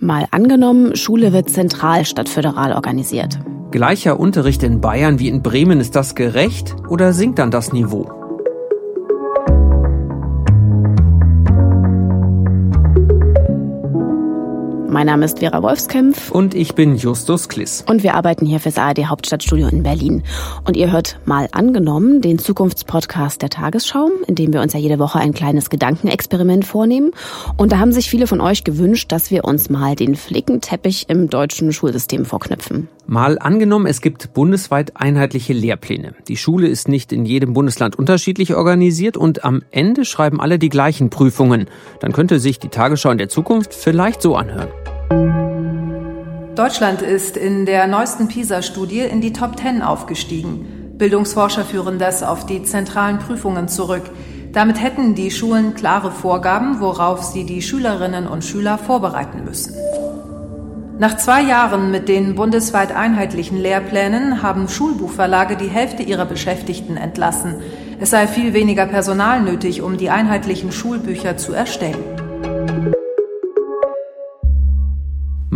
Mal angenommen, Schule wird zentral statt föderal organisiert. Gleicher Unterricht in Bayern wie in Bremen, ist das gerecht oder sinkt dann das Niveau? Mein Name ist Vera Wolfskämpf. Und ich bin Justus Kliss. Und wir arbeiten hier fürs ARD Hauptstadtstudio in Berlin. Und ihr hört mal angenommen den Zukunftspodcast der Tagesschau, in dem wir uns ja jede Woche ein kleines Gedankenexperiment vornehmen. Und da haben sich viele von euch gewünscht, dass wir uns mal den Flickenteppich im deutschen Schulsystem vorknüpfen. Mal angenommen, es gibt bundesweit einheitliche Lehrpläne. Die Schule ist nicht in jedem Bundesland unterschiedlich organisiert und am Ende schreiben alle die gleichen Prüfungen. Dann könnte sich die Tagesschau in der Zukunft vielleicht so anhören. Deutschland ist in der neuesten PISA-Studie in die Top Ten aufgestiegen. Bildungsforscher führen das auf die zentralen Prüfungen zurück. Damit hätten die Schulen klare Vorgaben, worauf sie die Schülerinnen und Schüler vorbereiten müssen. Nach zwei Jahren mit den bundesweit einheitlichen Lehrplänen haben Schulbuchverlage die Hälfte ihrer Beschäftigten entlassen. Es sei viel weniger Personal nötig, um die einheitlichen Schulbücher zu erstellen.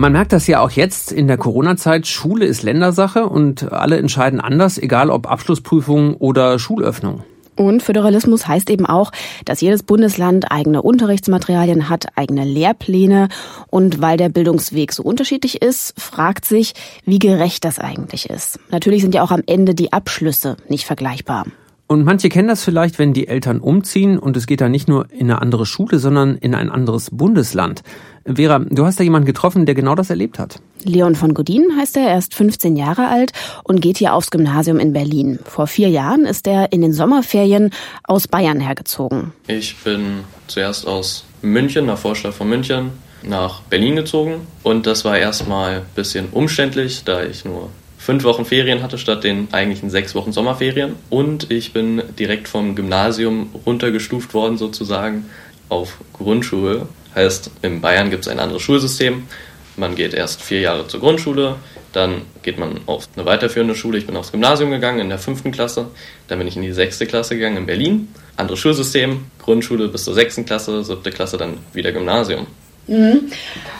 Man merkt das ja auch jetzt in der Corona-Zeit. Schule ist Ländersache und alle entscheiden anders, egal ob Abschlussprüfung oder Schulöffnung. Und Föderalismus heißt eben auch, dass jedes Bundesland eigene Unterrichtsmaterialien hat, eigene Lehrpläne. Und weil der Bildungsweg so unterschiedlich ist, fragt sich, wie gerecht das eigentlich ist. Natürlich sind ja auch am Ende die Abschlüsse nicht vergleichbar. Und manche kennen das vielleicht, wenn die Eltern umziehen und es geht dann nicht nur in eine andere Schule, sondern in ein anderes Bundesland. Vera, du hast da jemanden getroffen, der genau das erlebt hat. Leon von Godin heißt er, er ist 15 Jahre alt und geht hier aufs Gymnasium in Berlin. Vor vier Jahren ist er in den Sommerferien aus Bayern hergezogen. Ich bin zuerst aus München, nach Vorstadt von München, nach Berlin gezogen und das war erstmal ein bisschen umständlich, da ich nur fünf Wochen Ferien hatte statt den eigentlichen sechs Wochen Sommerferien. Und ich bin direkt vom Gymnasium runtergestuft worden sozusagen auf Grundschule. Heißt, in Bayern gibt es ein anderes Schulsystem. Man geht erst vier Jahre zur Grundschule, dann geht man auf eine weiterführende Schule. Ich bin aufs Gymnasium gegangen in der fünften Klasse, dann bin ich in die sechste Klasse gegangen in Berlin. Anderes Schulsystem, Grundschule bis zur sechsten Klasse, siebte Klasse dann wieder Gymnasium. Mhm.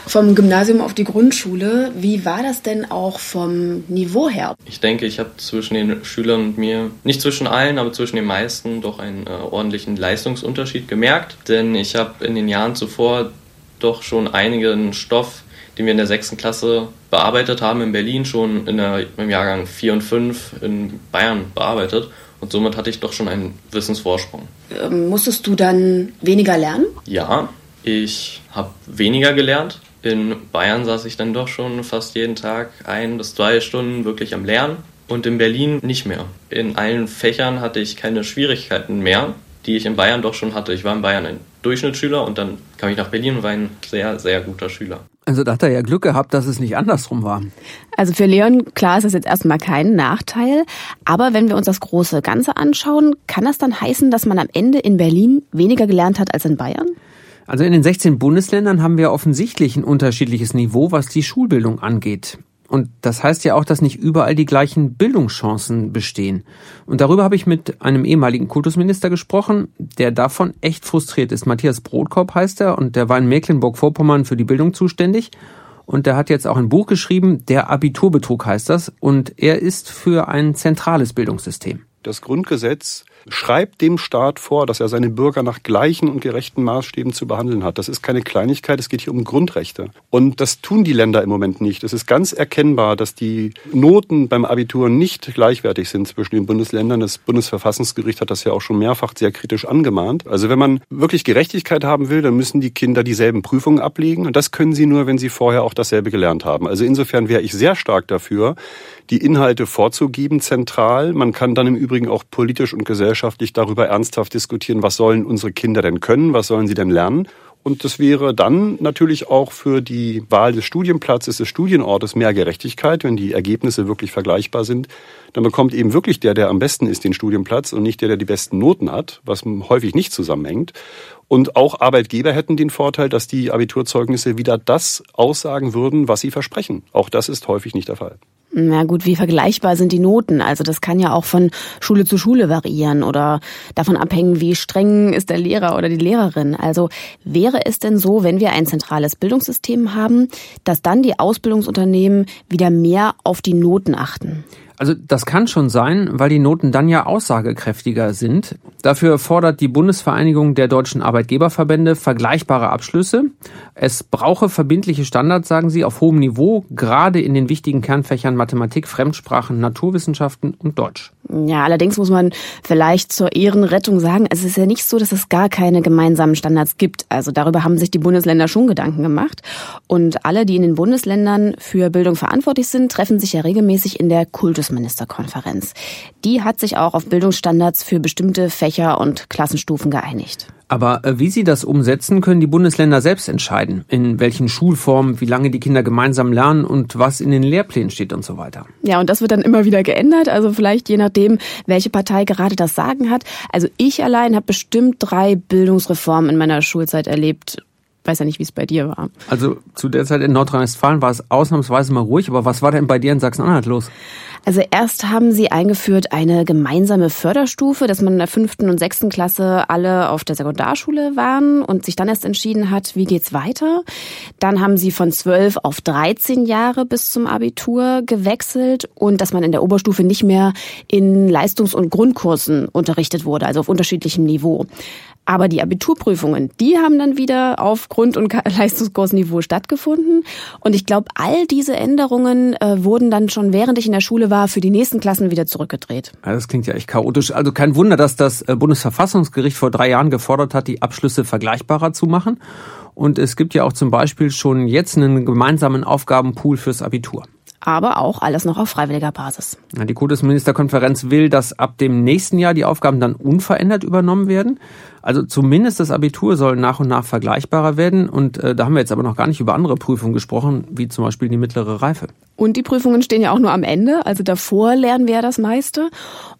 Vom Gymnasium auf die Grundschule, wie war das denn auch vom Niveau her? Ich denke, ich habe zwischen den Schülern und mir, nicht zwischen allen, aber zwischen den meisten, doch einen äh, ordentlichen Leistungsunterschied gemerkt. Denn ich habe in den Jahren zuvor doch schon einigen Stoff, den wir in der sechsten Klasse bearbeitet haben in Berlin, schon in der, im Jahrgang 4 und 5 in Bayern bearbeitet. Und somit hatte ich doch schon einen Wissensvorsprung. Ähm, musstest du dann weniger lernen? Ja, ich habe weniger gelernt. In Bayern saß ich dann doch schon fast jeden Tag ein bis zwei Stunden wirklich am Lernen und in Berlin nicht mehr. In allen Fächern hatte ich keine Schwierigkeiten mehr, die ich in Bayern doch schon hatte. Ich war in Bayern ein Durchschnittsschüler und dann kam ich nach Berlin und war ein sehr, sehr guter Schüler. Also da hat er ja Glück gehabt, dass es nicht andersrum war. Also für Leon, klar ist das jetzt erstmal kein Nachteil. Aber wenn wir uns das große Ganze anschauen, kann das dann heißen, dass man am Ende in Berlin weniger gelernt hat als in Bayern? Also in den 16 Bundesländern haben wir offensichtlich ein unterschiedliches Niveau, was die Schulbildung angeht. Und das heißt ja auch, dass nicht überall die gleichen Bildungschancen bestehen. Und darüber habe ich mit einem ehemaligen Kultusminister gesprochen, der davon echt frustriert ist. Matthias Brotkorb heißt er und der war in Mecklenburg-Vorpommern für die Bildung zuständig. Und der hat jetzt auch ein Buch geschrieben, der Abiturbetrug heißt das. Und er ist für ein zentrales Bildungssystem. Das Grundgesetz schreibt dem Staat vor, dass er seine Bürger nach gleichen und gerechten Maßstäben zu behandeln hat. Das ist keine Kleinigkeit, es geht hier um Grundrechte. Und das tun die Länder im Moment nicht. Es ist ganz erkennbar, dass die Noten beim Abitur nicht gleichwertig sind zwischen den Bundesländern. Das Bundesverfassungsgericht hat das ja auch schon mehrfach sehr kritisch angemahnt. Also wenn man wirklich Gerechtigkeit haben will, dann müssen die Kinder dieselben Prüfungen ablegen. Und das können sie nur, wenn sie vorher auch dasselbe gelernt haben. Also insofern wäre ich sehr stark dafür, die Inhalte vorzugeben zentral. Man kann dann im Übrigen auch politisch und gesellschaftlich darüber ernsthaft diskutieren, was sollen unsere Kinder denn können, was sollen sie denn lernen. Und das wäre dann natürlich auch für die Wahl des Studienplatzes, des Studienortes mehr Gerechtigkeit, wenn die Ergebnisse wirklich vergleichbar sind. Dann bekommt eben wirklich der, der am besten ist, den Studienplatz und nicht der, der die besten Noten hat, was häufig nicht zusammenhängt. Und auch Arbeitgeber hätten den Vorteil, dass die Abiturzeugnisse wieder das aussagen würden, was sie versprechen. Auch das ist häufig nicht der Fall. Na gut, wie vergleichbar sind die Noten? Also das kann ja auch von Schule zu Schule variieren oder davon abhängen, wie streng ist der Lehrer oder die Lehrerin. Also wäre es denn so, wenn wir ein zentrales Bildungssystem haben, dass dann die Ausbildungsunternehmen wieder mehr auf die Noten achten? Also das kann schon sein, weil die Noten dann ja aussagekräftiger sind. Dafür fordert die Bundesvereinigung der deutschen Arbeitgeberverbände vergleichbare Abschlüsse. Es brauche verbindliche Standards, sagen sie, auf hohem Niveau, gerade in den wichtigen Kernfächern Mathematik, Fremdsprachen, Naturwissenschaften und Deutsch. Ja, allerdings muss man vielleicht zur Ehrenrettung sagen, es ist ja nicht so, dass es gar keine gemeinsamen Standards gibt. Also darüber haben sich die Bundesländer schon Gedanken gemacht. Und alle, die in den Bundesländern für Bildung verantwortlich sind, treffen sich ja regelmäßig in der Kultusministerkonferenz. Die hat sich auch auf Bildungsstandards für bestimmte Fächer und Klassenstufen geeinigt. Aber äh, wie sie das umsetzen, können die Bundesländer selbst entscheiden. In welchen Schulformen, wie lange die Kinder gemeinsam lernen und was in den Lehrplänen steht und so weiter. Ja, und das wird dann immer wieder geändert. Also vielleicht je nachdem, welche Partei gerade das Sagen hat. Also ich allein habe bestimmt drei Bildungsreformen in meiner Schulzeit erlebt weiß ja nicht, wie es bei dir war. Also zu der Zeit in Nordrhein-Westfalen war es ausnahmsweise mal ruhig, aber was war denn bei dir in Sachsen-Anhalt los? Also erst haben sie eingeführt eine gemeinsame Förderstufe, dass man in der fünften und sechsten Klasse alle auf der Sekundarschule waren und sich dann erst entschieden hat, wie geht's weiter. Dann haben sie von zwölf auf 13 Jahre bis zum Abitur gewechselt und dass man in der Oberstufe nicht mehr in Leistungs- und Grundkursen unterrichtet wurde, also auf unterschiedlichem Niveau. Aber die Abiturprüfungen, die haben dann wieder auf Grund- und Leistungskursniveau stattgefunden. Und ich glaube, all diese Änderungen äh, wurden dann schon, während ich in der Schule war, für die nächsten Klassen wieder zurückgedreht. Ja, das klingt ja echt chaotisch. Also kein Wunder, dass das äh, Bundesverfassungsgericht vor drei Jahren gefordert hat, die Abschlüsse vergleichbarer zu machen. Und es gibt ja auch zum Beispiel schon jetzt einen gemeinsamen Aufgabenpool fürs Abitur aber auch alles noch auf freiwilliger Basis. Die Kultusministerkonferenz will, dass ab dem nächsten Jahr die Aufgaben dann unverändert übernommen werden. Also zumindest das Abitur soll nach und nach vergleichbarer werden. Und äh, da haben wir jetzt aber noch gar nicht über andere Prüfungen gesprochen, wie zum Beispiel die mittlere Reife. Und die Prüfungen stehen ja auch nur am Ende. Also davor lernen wir ja das meiste.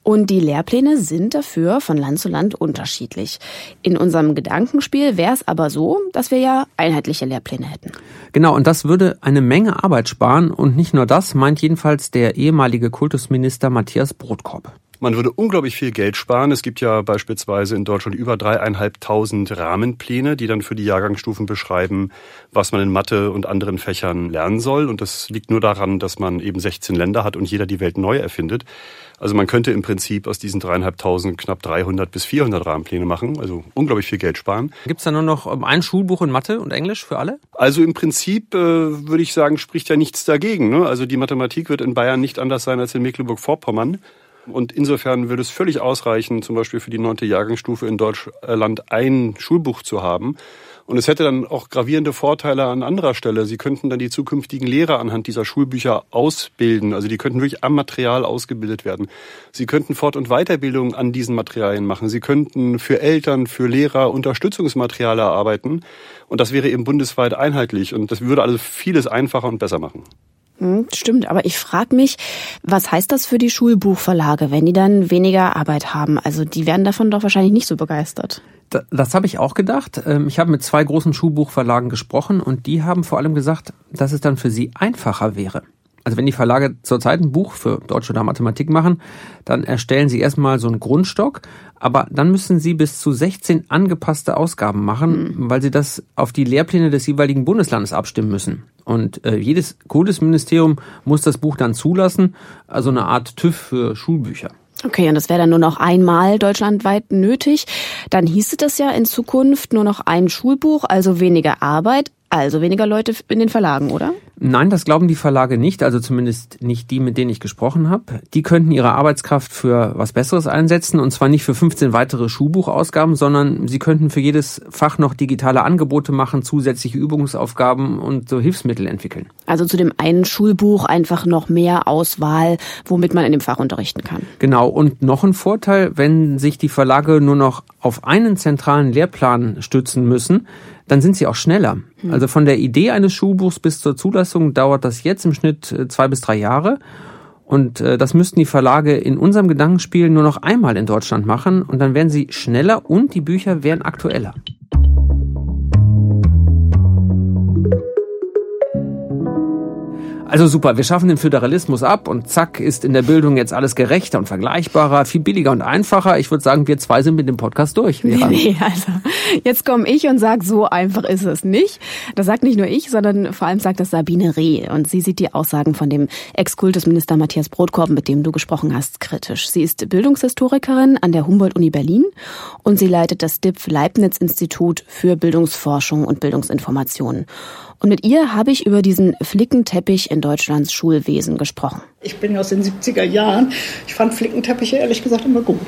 Und die Lehrpläne sind dafür von Land zu Land unterschiedlich. In unserem Gedankenspiel wäre es aber so, dass wir ja einheitliche Lehrpläne hätten. Genau, und das würde eine Menge Arbeit sparen. Und nicht nur das, meint jedenfalls der ehemalige Kultusminister Matthias Brotkorb. Man würde unglaublich viel Geld sparen. Es gibt ja beispielsweise in Deutschland über dreieinhalbtausend Rahmenpläne, die dann für die Jahrgangsstufen beschreiben, was man in Mathe und anderen Fächern lernen soll. Und das liegt nur daran, dass man eben 16 Länder hat und jeder die Welt neu erfindet. Also man könnte im Prinzip aus diesen dreieinhalbtausend knapp 300 bis 400 Rahmenpläne machen, also unglaublich viel Geld sparen. Gibt es da nur noch ähm, ein Schulbuch in Mathe und Englisch für alle? Also im Prinzip äh, würde ich sagen, spricht ja nichts dagegen. Ne? Also die Mathematik wird in Bayern nicht anders sein als in Mecklenburg-Vorpommern. Und insofern würde es völlig ausreichen, zum Beispiel für die neunte Jahrgangsstufe in Deutschland ein Schulbuch zu haben. Und es hätte dann auch gravierende Vorteile an anderer Stelle. Sie könnten dann die zukünftigen Lehrer anhand dieser Schulbücher ausbilden. Also die könnten wirklich am Material ausgebildet werden. Sie könnten Fort- und Weiterbildung an diesen Materialien machen. Sie könnten für Eltern, für Lehrer Unterstützungsmaterial erarbeiten. Und das wäre eben bundesweit einheitlich. Und das würde alles vieles einfacher und besser machen. Hm, stimmt, aber ich frage mich, was heißt das für die Schulbuchverlage, wenn die dann weniger Arbeit haben? Also die werden davon doch wahrscheinlich nicht so begeistert. Das, das habe ich auch gedacht. Ähm, ich habe mit zwei großen Schulbuchverlagen gesprochen und die haben vor allem gesagt, dass es dann für sie einfacher wäre. Also wenn die Verlage zurzeit ein Buch für Deutsch oder Mathematik machen, dann erstellen sie erstmal so einen Grundstock, aber dann müssen sie bis zu 16 angepasste Ausgaben machen, mhm. weil sie das auf die Lehrpläne des jeweiligen Bundeslandes abstimmen müssen. Und äh, jedes Kultusministerium muss das Buch dann zulassen, also eine Art TÜV für Schulbücher. Okay, und das wäre dann nur noch einmal deutschlandweit nötig. Dann hieße das ja in Zukunft nur noch ein Schulbuch, also weniger Arbeit, also weniger Leute in den Verlagen, oder? Nein, das glauben die Verlage nicht, also zumindest nicht die, mit denen ich gesprochen habe. Die könnten ihre Arbeitskraft für was Besseres einsetzen und zwar nicht für 15 weitere Schulbuchausgaben, sondern sie könnten für jedes Fach noch digitale Angebote machen, zusätzliche Übungsaufgaben und so Hilfsmittel entwickeln. Also zu dem einen Schulbuch einfach noch mehr Auswahl, womit man in dem Fach unterrichten kann. Genau, und noch ein Vorteil, wenn sich die Verlage nur noch auf einen zentralen Lehrplan stützen müssen, dann sind sie auch schneller. Hm. Also von der Idee eines Schulbuchs bis zur Zulassung dauert das jetzt im Schnitt äh, zwei bis drei Jahre. Und äh, das müssten die Verlage in unserem Gedankenspiel nur noch einmal in Deutschland machen und dann wären sie schneller und die Bücher wären aktueller. Also super, wir schaffen den Föderalismus ab und zack ist in der Bildung jetzt alles gerechter und vergleichbarer, viel billiger und einfacher. Ich würde sagen, wir zwei sind mit dem Podcast durch. Nee, nee, also jetzt komme ich und sage, so einfach ist es nicht. Das sagt nicht nur ich, sondern vor allem sagt das Sabine Reh. Und sie sieht die Aussagen von dem Ex-Kultusminister Matthias Brotkorb, mit dem du gesprochen hast, kritisch. Sie ist Bildungshistorikerin an der Humboldt-Uni Berlin und sie leitet das DIPF Leibniz-Institut für Bildungsforschung und Bildungsinformation. Und mit ihr habe ich über diesen Flickenteppich in Deutschlands Schulwesen gesprochen. Ich bin aus den 70er Jahren. Ich fand Flickenteppiche ehrlich gesagt immer gut.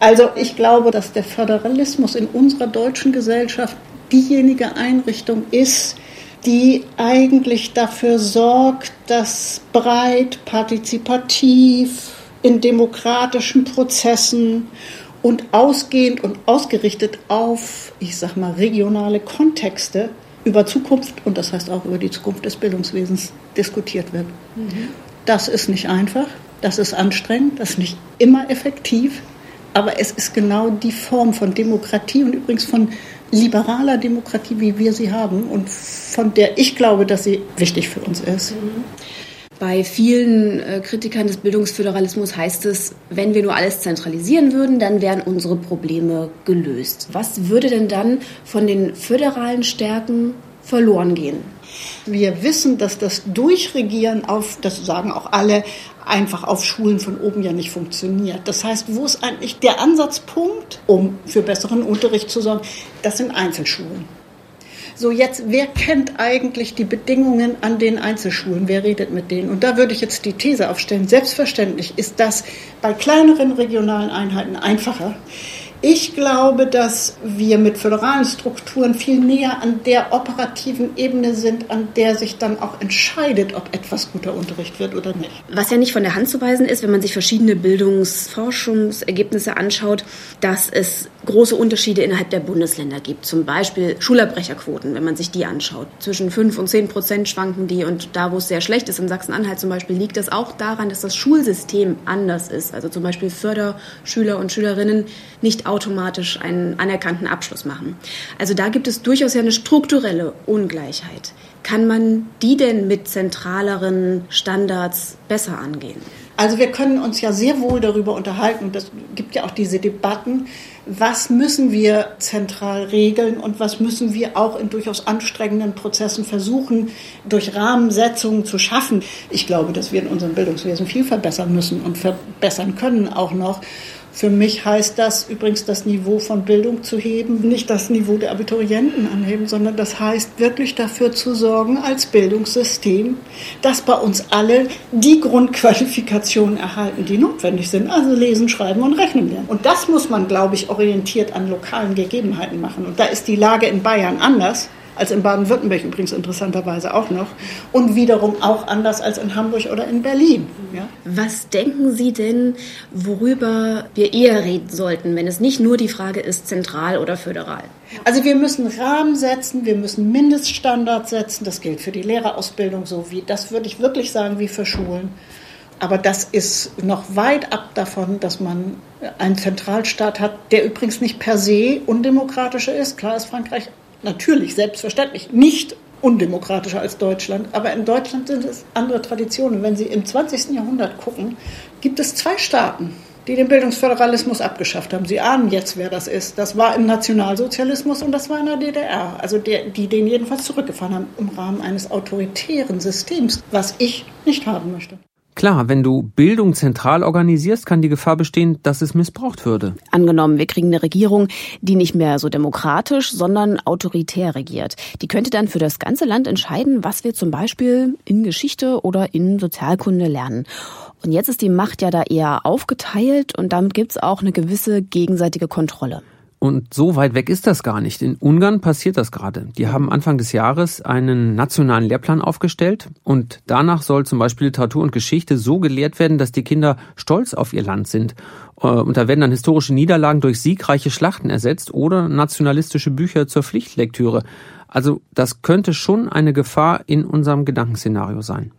Also ich glaube, dass der Föderalismus in unserer deutschen Gesellschaft diejenige Einrichtung ist, die eigentlich dafür sorgt, dass breit, partizipativ, in demokratischen Prozessen und ausgehend und ausgerichtet auf, ich sag mal, regionale Kontexte über Zukunft und das heißt auch über die Zukunft des Bildungswesens diskutiert wird. Mhm. Das ist nicht einfach, das ist anstrengend, das ist nicht immer effektiv, aber es ist genau die Form von Demokratie und übrigens von liberaler Demokratie, wie wir sie haben und von der ich glaube, dass sie wichtig für uns ist. Mhm. Bei vielen äh, Kritikern des Bildungsföderalismus heißt es, wenn wir nur alles zentralisieren würden, dann wären unsere Probleme gelöst. Was würde denn dann von den föderalen Stärken verloren gehen? Wir wissen, dass das Durchregieren auf, das sagen auch alle, einfach auf Schulen von oben ja nicht funktioniert. Das heißt, wo ist eigentlich der Ansatzpunkt, um für besseren Unterricht zu sorgen? Das sind Einzelschulen. So jetzt, wer kennt eigentlich die Bedingungen an den Einzelschulen? Wer redet mit denen? Und da würde ich jetzt die These aufstellen, selbstverständlich ist das bei kleineren regionalen Einheiten einfacher. Ich glaube, dass wir mit föderalen Strukturen viel näher an der operativen Ebene sind, an der sich dann auch entscheidet, ob etwas guter Unterricht wird oder nicht. Was ja nicht von der Hand zu weisen ist, wenn man sich verschiedene Bildungsforschungsergebnisse anschaut, dass es große Unterschiede innerhalb der Bundesländer gibt. Zum Beispiel Schulabbrecherquoten, wenn man sich die anschaut. Zwischen 5 und 10 Prozent schwanken die und da, wo es sehr schlecht ist, in Sachsen-Anhalt zum Beispiel, liegt das auch daran, dass das Schulsystem anders ist. Also zum Beispiel Förderschüler und Schülerinnen nicht automatisch einen anerkannten Abschluss machen. Also da gibt es durchaus ja eine strukturelle Ungleichheit. Kann man die denn mit zentraleren Standards besser angehen? Also wir können uns ja sehr wohl darüber unterhalten, das gibt ja auch diese Debatten, was müssen wir zentral regeln und was müssen wir auch in durchaus anstrengenden Prozessen versuchen, durch Rahmensetzungen zu schaffen. Ich glaube, dass wir in unserem Bildungswesen viel verbessern müssen und verbessern können auch noch. Für mich heißt das übrigens, das Niveau von Bildung zu heben, nicht das Niveau der Abiturienten anheben, sondern das heißt wirklich dafür zu sorgen als Bildungssystem, dass bei uns alle die Grundqualifikationen erhalten, die notwendig sind. Also lesen, schreiben und rechnen lernen. Und das muss man, glaube ich, orientiert an lokalen Gegebenheiten machen. Und da ist die Lage in Bayern anders als in Baden-Württemberg übrigens interessanterweise auch noch und wiederum auch anders als in Hamburg oder in Berlin. Ja? Was denken Sie denn, worüber wir eher reden sollten, wenn es nicht nur die Frage ist, zentral oder föderal? Also wir müssen Rahmen setzen, wir müssen Mindeststandards setzen. Das gilt für die Lehrerausbildung so wie, das würde ich wirklich sagen, wie für Schulen. Aber das ist noch weit ab davon, dass man einen Zentralstaat hat, der übrigens nicht per se undemokratischer ist. Klar ist Frankreich natürlich, selbstverständlich, nicht undemokratischer als Deutschland. Aber in Deutschland sind es andere Traditionen. Wenn Sie im 20. Jahrhundert gucken, gibt es zwei Staaten, die den Bildungsföderalismus abgeschafft haben. Sie ahnen jetzt, wer das ist. Das war im Nationalsozialismus und das war in der DDR. Also der, die den jedenfalls zurückgefahren haben im Rahmen eines autoritären Systems, was ich nicht haben möchte. Klar, wenn du Bildung zentral organisierst, kann die Gefahr bestehen, dass es missbraucht würde. Angenommen, wir kriegen eine Regierung, die nicht mehr so demokratisch, sondern autoritär regiert. Die könnte dann für das ganze Land entscheiden, was wir zum Beispiel in Geschichte oder in Sozialkunde lernen. Und jetzt ist die Macht ja da eher aufgeteilt und damit gibt es auch eine gewisse gegenseitige Kontrolle. Und so weit weg ist das gar nicht. In Ungarn passiert das gerade. Die haben Anfang des Jahres einen nationalen Lehrplan aufgestellt und danach soll zum Beispiel Literatur und Geschichte so gelehrt werden, dass die Kinder stolz auf ihr Land sind. Äh, und da werden dann historische Niederlagen durch siegreiche Schlachten ersetzt oder nationalistische Bücher zur Pflichtlektüre. Also das könnte schon eine Gefahr in unserem Gedankenszenario sein.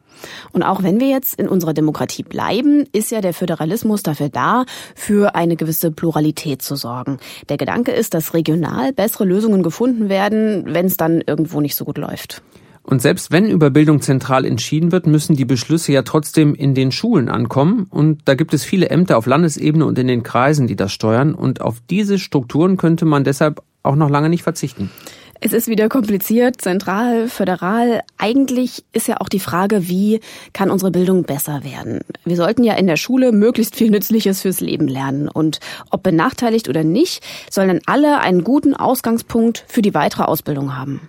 Und auch wenn wir jetzt in unserer Demokratie bleiben, ist ja der Föderalismus dafür da, für eine gewisse Pluralität zu sorgen. Der Gedanke ist, dass regional bessere Lösungen gefunden werden, wenn es dann irgendwo nicht so gut läuft. Und selbst wenn über Bildung zentral entschieden wird, müssen die Beschlüsse ja trotzdem in den Schulen ankommen. Und da gibt es viele Ämter auf Landesebene und in den Kreisen, die das steuern. Und auf diese Strukturen könnte man deshalb auch noch lange nicht verzichten. Es ist wieder kompliziert, zentral, föderal. Eigentlich ist ja auch die Frage, wie kann unsere Bildung besser werden? Wir sollten ja in der Schule möglichst viel Nützliches fürs Leben lernen. Und ob benachteiligt oder nicht, sollen dann alle einen guten Ausgangspunkt für die weitere Ausbildung haben.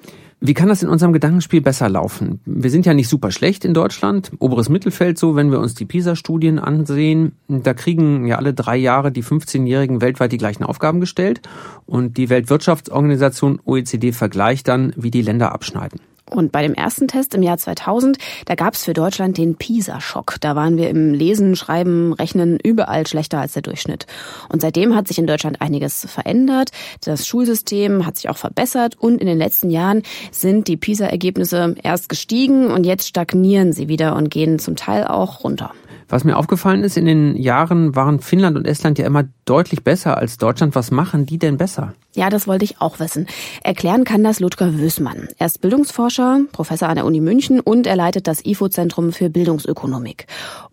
Wie kann das in unserem Gedankenspiel besser laufen? Wir sind ja nicht super schlecht in Deutschland, oberes Mittelfeld so, wenn wir uns die PISA-Studien ansehen. Da kriegen ja alle drei Jahre die 15-Jährigen weltweit die gleichen Aufgaben gestellt und die Weltwirtschaftsorganisation OECD vergleicht dann, wie die Länder abschneiden. Und bei dem ersten Test im Jahr 2000, da gab es für Deutschland den PISA-Schock. Da waren wir im Lesen, Schreiben, Rechnen überall schlechter als der Durchschnitt. Und seitdem hat sich in Deutschland einiges verändert. Das Schulsystem hat sich auch verbessert und in den letzten Jahren sind die PISA-Ergebnisse erst gestiegen und jetzt stagnieren sie wieder und gehen zum Teil auch runter. Was mir aufgefallen ist, in den Jahren waren Finnland und Estland ja immer deutlich besser als Deutschland. Was machen die denn besser? Ja, das wollte ich auch wissen. Erklären kann das Ludger Wößmann. Er ist Bildungsforscher, Professor an der Uni München und er leitet das IFO-Zentrum für Bildungsökonomik.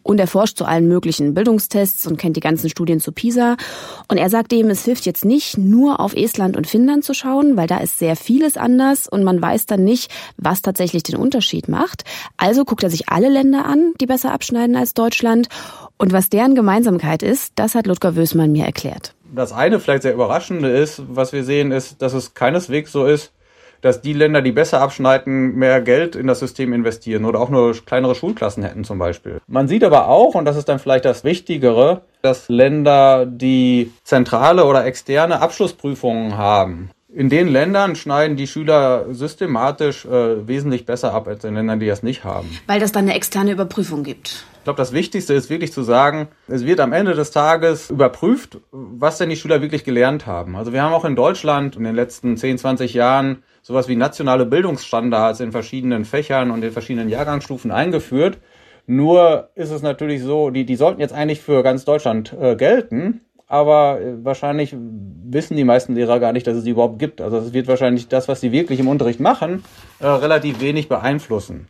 Und er forscht zu allen möglichen Bildungstests und kennt die ganzen Studien zu PISA. Und er sagt eben, es hilft jetzt nicht nur auf Estland und Finnland zu schauen, weil da ist sehr vieles anders und man weiß dann nicht, was tatsächlich den Unterschied macht. Also guckt er sich alle Länder an, die besser abschneiden als Deutschland. Und was deren Gemeinsamkeit ist, das hat Ludger Wößmann mir erklärt. Das eine vielleicht sehr überraschende ist, was wir sehen, ist, dass es keineswegs so ist, dass die Länder, die besser abschneiden, mehr Geld in das System investieren oder auch nur kleinere Schulklassen hätten zum Beispiel. Man sieht aber auch, und das ist dann vielleicht das Wichtigere, dass Länder, die zentrale oder externe Abschlussprüfungen haben, in den Ländern schneiden die Schüler systematisch äh, wesentlich besser ab als in Ländern, die das nicht haben. Weil das dann eine externe Überprüfung gibt. Ich glaube, das Wichtigste ist wirklich zu sagen, es wird am Ende des Tages überprüft, was denn die Schüler wirklich gelernt haben. Also wir haben auch in Deutschland in den letzten 10, 20 Jahren sowas wie nationale Bildungsstandards in verschiedenen Fächern und in verschiedenen Jahrgangsstufen eingeführt. Nur ist es natürlich so, die, die sollten jetzt eigentlich für ganz Deutschland äh, gelten, aber äh, wahrscheinlich wissen die meisten Lehrer gar nicht, dass es sie überhaupt gibt. Also es wird wahrscheinlich das, was sie wirklich im Unterricht machen, äh, relativ wenig beeinflussen.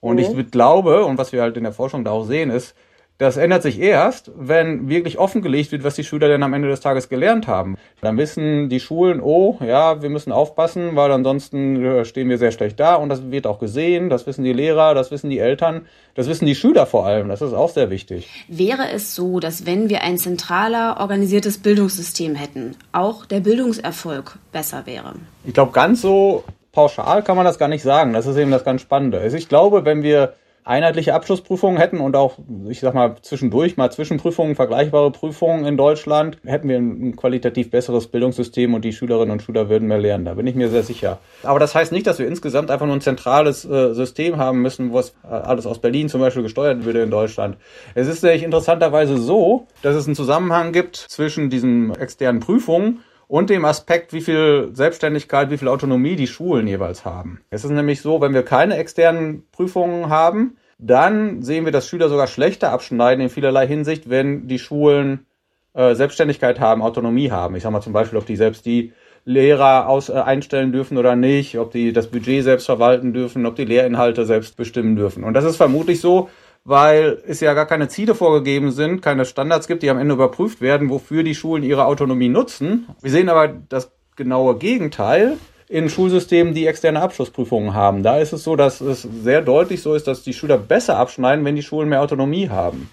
Und mhm. ich glaube, und was wir halt in der Forschung da auch sehen, ist, das ändert sich erst, wenn wirklich offengelegt wird, was die Schüler denn am Ende des Tages gelernt haben. Dann wissen die Schulen, oh, ja, wir müssen aufpassen, weil ansonsten äh, stehen wir sehr schlecht da. Und das wird auch gesehen, das wissen die Lehrer, das wissen die Eltern, das wissen die Schüler vor allem. Das ist auch sehr wichtig. Wäre es so, dass wenn wir ein zentraler organisiertes Bildungssystem hätten, auch der Bildungserfolg besser wäre? Ich glaube, ganz so pauschal kann man das gar nicht sagen. Das ist eben das ganz Spannende. Also ich glaube, wenn wir einheitliche Abschlussprüfungen hätten und auch, ich sag mal, zwischendurch mal Zwischenprüfungen, vergleichbare Prüfungen in Deutschland, hätten wir ein qualitativ besseres Bildungssystem und die Schülerinnen und Schüler würden mehr lernen. Da bin ich mir sehr sicher. Aber das heißt nicht, dass wir insgesamt einfach nur ein zentrales äh, System haben müssen, was äh, alles aus Berlin zum Beispiel gesteuert würde in Deutschland. Es ist nämlich interessanterweise so, dass es einen Zusammenhang gibt zwischen diesen externen Prüfungen und dem Aspekt, wie viel Selbstständigkeit, wie viel Autonomie die Schulen jeweils haben. Es ist nämlich so, wenn wir keine externen Prüfungen haben, dann sehen wir, dass Schüler sogar schlechter abschneiden in vielerlei Hinsicht, wenn die Schulen äh, Selbstständigkeit haben, Autonomie haben. Ich sage mal zum Beispiel, ob die selbst die Lehrer aus, äh, einstellen dürfen oder nicht, ob die das Budget selbst verwalten dürfen, ob die Lehrinhalte selbst bestimmen dürfen. Und das ist vermutlich so, weil es ja gar keine Ziele vorgegeben sind, keine Standards gibt, die am Ende überprüft werden, wofür die Schulen ihre Autonomie nutzen. Wir sehen aber das genaue Gegenteil in Schulsystemen, die externe Abschlussprüfungen haben. Da ist es so, dass es sehr deutlich so ist, dass die Schüler besser abschneiden, wenn die Schulen mehr Autonomie haben.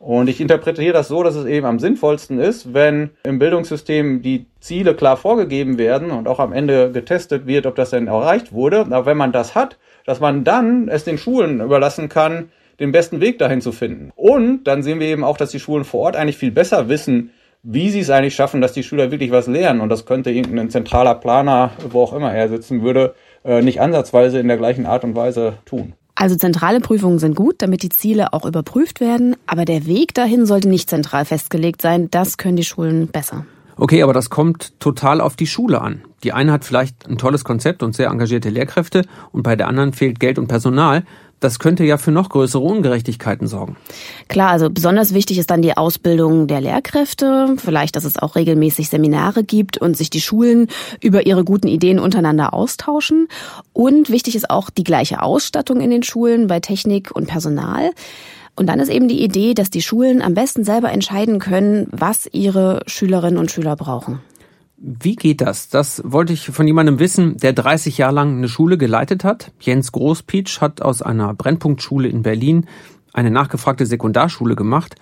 Und ich interpretiere das so, dass es eben am sinnvollsten ist, wenn im Bildungssystem die Ziele klar vorgegeben werden und auch am Ende getestet wird, ob das denn erreicht wurde. Aber wenn man das hat, dass man dann es den Schulen überlassen kann, den besten Weg dahin zu finden. Und dann sehen wir eben auch, dass die Schulen vor Ort eigentlich viel besser wissen, wie sie es eigentlich schaffen, dass die Schüler wirklich was lernen. Und das könnte irgendein zentraler Planer, wo auch immer er sitzen würde, äh, nicht ansatzweise in der gleichen Art und Weise tun. Also zentrale Prüfungen sind gut, damit die Ziele auch überprüft werden, aber der Weg dahin sollte nicht zentral festgelegt sein. Das können die Schulen besser. Okay, aber das kommt total auf die Schule an. Die eine hat vielleicht ein tolles Konzept und sehr engagierte Lehrkräfte und bei der anderen fehlt Geld und Personal. Das könnte ja für noch größere Ungerechtigkeiten sorgen. Klar, also besonders wichtig ist dann die Ausbildung der Lehrkräfte, vielleicht, dass es auch regelmäßig Seminare gibt und sich die Schulen über ihre guten Ideen untereinander austauschen. Und wichtig ist auch die gleiche Ausstattung in den Schulen bei Technik und Personal. Und dann ist eben die Idee, dass die Schulen am besten selber entscheiden können, was ihre Schülerinnen und Schüler brauchen. Wie geht das? Das wollte ich von jemandem wissen, der 30 Jahre lang eine Schule geleitet hat. Jens Großpietsch hat aus einer Brennpunktschule in Berlin eine nachgefragte Sekundarschule gemacht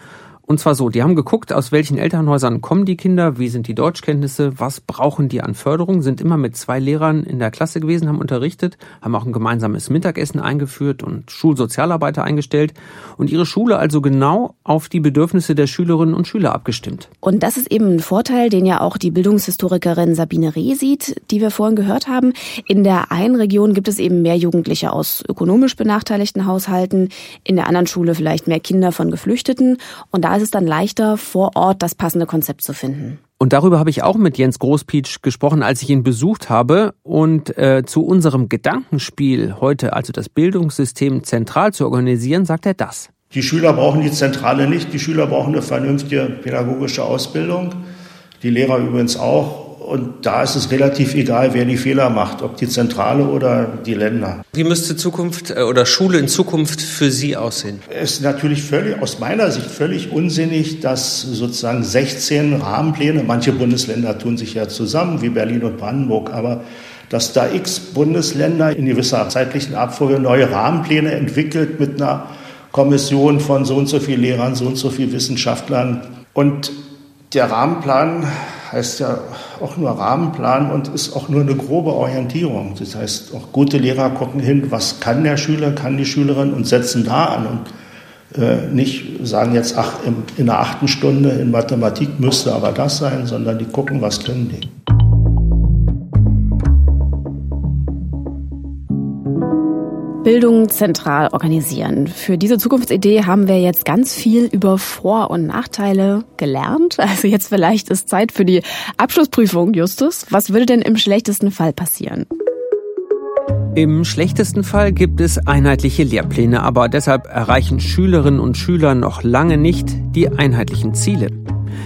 und zwar so, die haben geguckt, aus welchen Elternhäusern kommen die Kinder, wie sind die Deutschkenntnisse, was brauchen die an Förderung, sind immer mit zwei Lehrern in der Klasse gewesen, haben unterrichtet, haben auch ein gemeinsames Mittagessen eingeführt und Schulsozialarbeiter eingestellt und ihre Schule also genau auf die Bedürfnisse der Schülerinnen und Schüler abgestimmt. Und das ist eben ein Vorteil, den ja auch die Bildungshistorikerin Sabine Reh sieht, die wir vorhin gehört haben. In der einen Region gibt es eben mehr Jugendliche aus ökonomisch benachteiligten Haushalten, in der anderen Schule vielleicht mehr Kinder von Geflüchteten und da ist es dann leichter, vor Ort das passende Konzept zu finden. Und darüber habe ich auch mit Jens Großpietsch gesprochen, als ich ihn besucht habe. Und äh, zu unserem Gedankenspiel heute, also das Bildungssystem zentral zu organisieren, sagt er das. Die Schüler brauchen die Zentrale nicht, die Schüler brauchen eine vernünftige pädagogische Ausbildung. Die Lehrer übrigens auch. Und da ist es relativ egal, wer die Fehler macht, ob die Zentrale oder die Länder. Wie müsste Zukunft äh, oder Schule in Zukunft für Sie aussehen? Es ist natürlich völlig, aus meiner Sicht völlig unsinnig, dass sozusagen 16 Rahmenpläne, manche Bundesländer tun sich ja zusammen, wie Berlin und Brandenburg, aber dass da x Bundesländer in gewisser zeitlichen Abfolge neue Rahmenpläne entwickelt mit einer Kommission von so und so viel Lehrern, so und so viel Wissenschaftlern. Und der Rahmenplan heißt ja auch nur Rahmenplan und ist auch nur eine grobe Orientierung. Das heißt, auch gute Lehrer gucken hin, was kann der Schüler, kann die Schülerin und setzen da an und äh, nicht sagen jetzt, ach, in, in der achten Stunde in Mathematik müsste aber das sein, sondern die gucken, was können die. Bildung zentral organisieren. Für diese Zukunftsidee haben wir jetzt ganz viel über Vor- und Nachteile gelernt. Also jetzt vielleicht ist Zeit für die Abschlussprüfung, Justus. Was würde denn im schlechtesten Fall passieren? Im schlechtesten Fall gibt es einheitliche Lehrpläne, aber deshalb erreichen Schülerinnen und Schüler noch lange nicht die einheitlichen Ziele.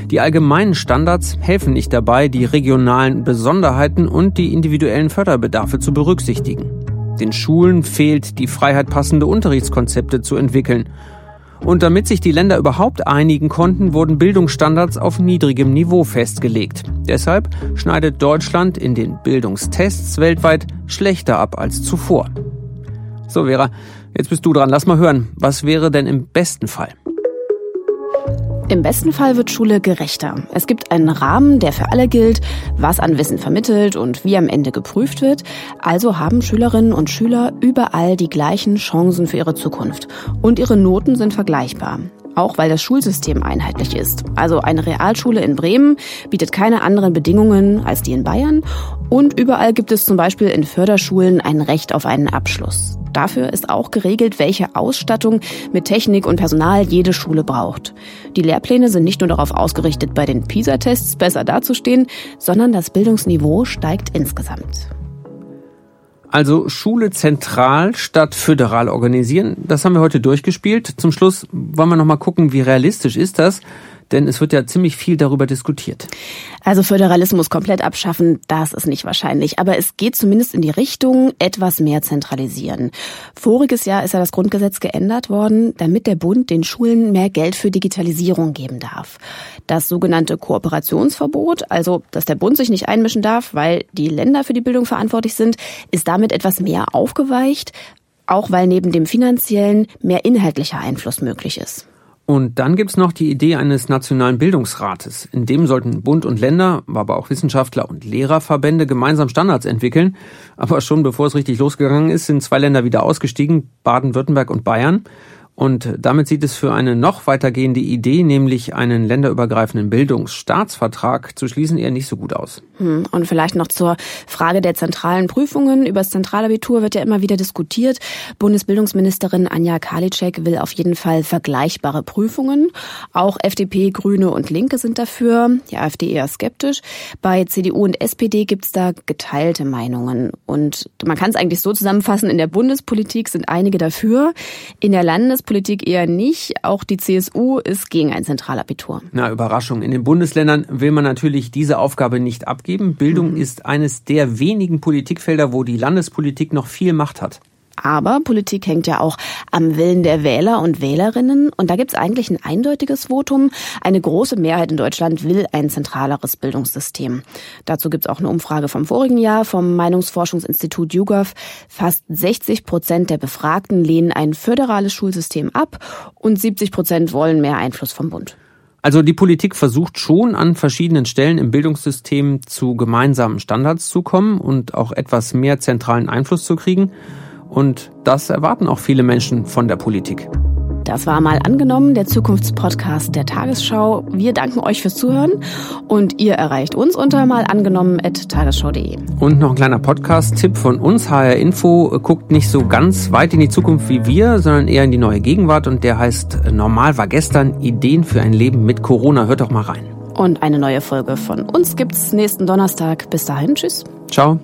Die allgemeinen Standards helfen nicht dabei, die regionalen Besonderheiten und die individuellen Förderbedarfe zu berücksichtigen. Den Schulen fehlt die Freiheit, passende Unterrichtskonzepte zu entwickeln. Und damit sich die Länder überhaupt einigen konnten, wurden Bildungsstandards auf niedrigem Niveau festgelegt. Deshalb schneidet Deutschland in den Bildungstests weltweit schlechter ab als zuvor. So, Vera, jetzt bist du dran. Lass mal hören. Was wäre denn im besten Fall? Im besten Fall wird Schule gerechter. Es gibt einen Rahmen, der für alle gilt, was an Wissen vermittelt und wie am Ende geprüft wird. Also haben Schülerinnen und Schüler überall die gleichen Chancen für ihre Zukunft. Und ihre Noten sind vergleichbar. Auch weil das Schulsystem einheitlich ist. Also eine Realschule in Bremen bietet keine anderen Bedingungen als die in Bayern. Und überall gibt es zum Beispiel in Förderschulen ein Recht auf einen Abschluss. Dafür ist auch geregelt, welche Ausstattung mit Technik und Personal jede Schule braucht. Die Lehrpläne sind nicht nur darauf ausgerichtet, bei den PISA-Tests besser dazustehen, sondern das Bildungsniveau steigt insgesamt. Also Schule zentral statt föderal organisieren, das haben wir heute durchgespielt. Zum Schluss wollen wir noch mal gucken, wie realistisch ist das? Denn es wird ja ziemlich viel darüber diskutiert. Also Föderalismus komplett abschaffen, das ist nicht wahrscheinlich. Aber es geht zumindest in die Richtung, etwas mehr zentralisieren. Voriges Jahr ist ja das Grundgesetz geändert worden, damit der Bund den Schulen mehr Geld für Digitalisierung geben darf. Das sogenannte Kooperationsverbot, also dass der Bund sich nicht einmischen darf, weil die Länder für die Bildung verantwortlich sind, ist damit etwas mehr aufgeweicht, auch weil neben dem finanziellen mehr inhaltlicher Einfluss möglich ist. Und dann gibt's noch die Idee eines nationalen Bildungsrates. In dem sollten Bund und Länder, aber auch Wissenschaftler und Lehrerverbände gemeinsam Standards entwickeln. Aber schon bevor es richtig losgegangen ist, sind zwei Länder wieder ausgestiegen, Baden-Württemberg und Bayern. Und damit sieht es für eine noch weitergehende Idee, nämlich einen länderübergreifenden Bildungsstaatsvertrag zu schließen, eher nicht so gut aus. Hm, und vielleicht noch zur Frage der zentralen Prüfungen. Über das Zentralabitur wird ja immer wieder diskutiert. Bundesbildungsministerin Anja Karliczek will auf jeden Fall vergleichbare Prüfungen. Auch FDP, Grüne und Linke sind dafür. Die AfD eher skeptisch. Bei CDU und SPD gibt es da geteilte Meinungen. Und man kann es eigentlich so zusammenfassen, in der Bundespolitik sind einige dafür. In der Landes Bildungspolitik eher nicht. Auch die CSU ist gegen ein Zentralabitur. Na, Überraschung. In den Bundesländern will man natürlich diese Aufgabe nicht abgeben. Bildung mhm. ist eines der wenigen Politikfelder, wo die Landespolitik noch viel Macht hat. Aber Politik hängt ja auch am Willen der Wähler und Wählerinnen. Und da gibt es eigentlich ein eindeutiges Votum. Eine große Mehrheit in Deutschland will ein zentraleres Bildungssystem. Dazu gibt es auch eine Umfrage vom vorigen Jahr vom Meinungsforschungsinstitut YouGov. Fast 60 Prozent der Befragten lehnen ein föderales Schulsystem ab und 70 Prozent wollen mehr Einfluss vom Bund. Also die Politik versucht schon an verschiedenen Stellen im Bildungssystem zu gemeinsamen Standards zu kommen und auch etwas mehr zentralen Einfluss zu kriegen. Und das erwarten auch viele Menschen von der Politik. Das war mal angenommen, der Zukunftspodcast der Tagesschau. Wir danken euch fürs Zuhören und ihr erreicht uns unter mal angenommen.tagesschau.de. Und noch ein kleiner Podcast-Tipp von uns, HR Info, guckt nicht so ganz weit in die Zukunft wie wir, sondern eher in die neue Gegenwart und der heißt Normal war gestern, Ideen für ein Leben mit Corona. Hört doch mal rein. Und eine neue Folge von uns gibt's nächsten Donnerstag. Bis dahin, tschüss. Ciao.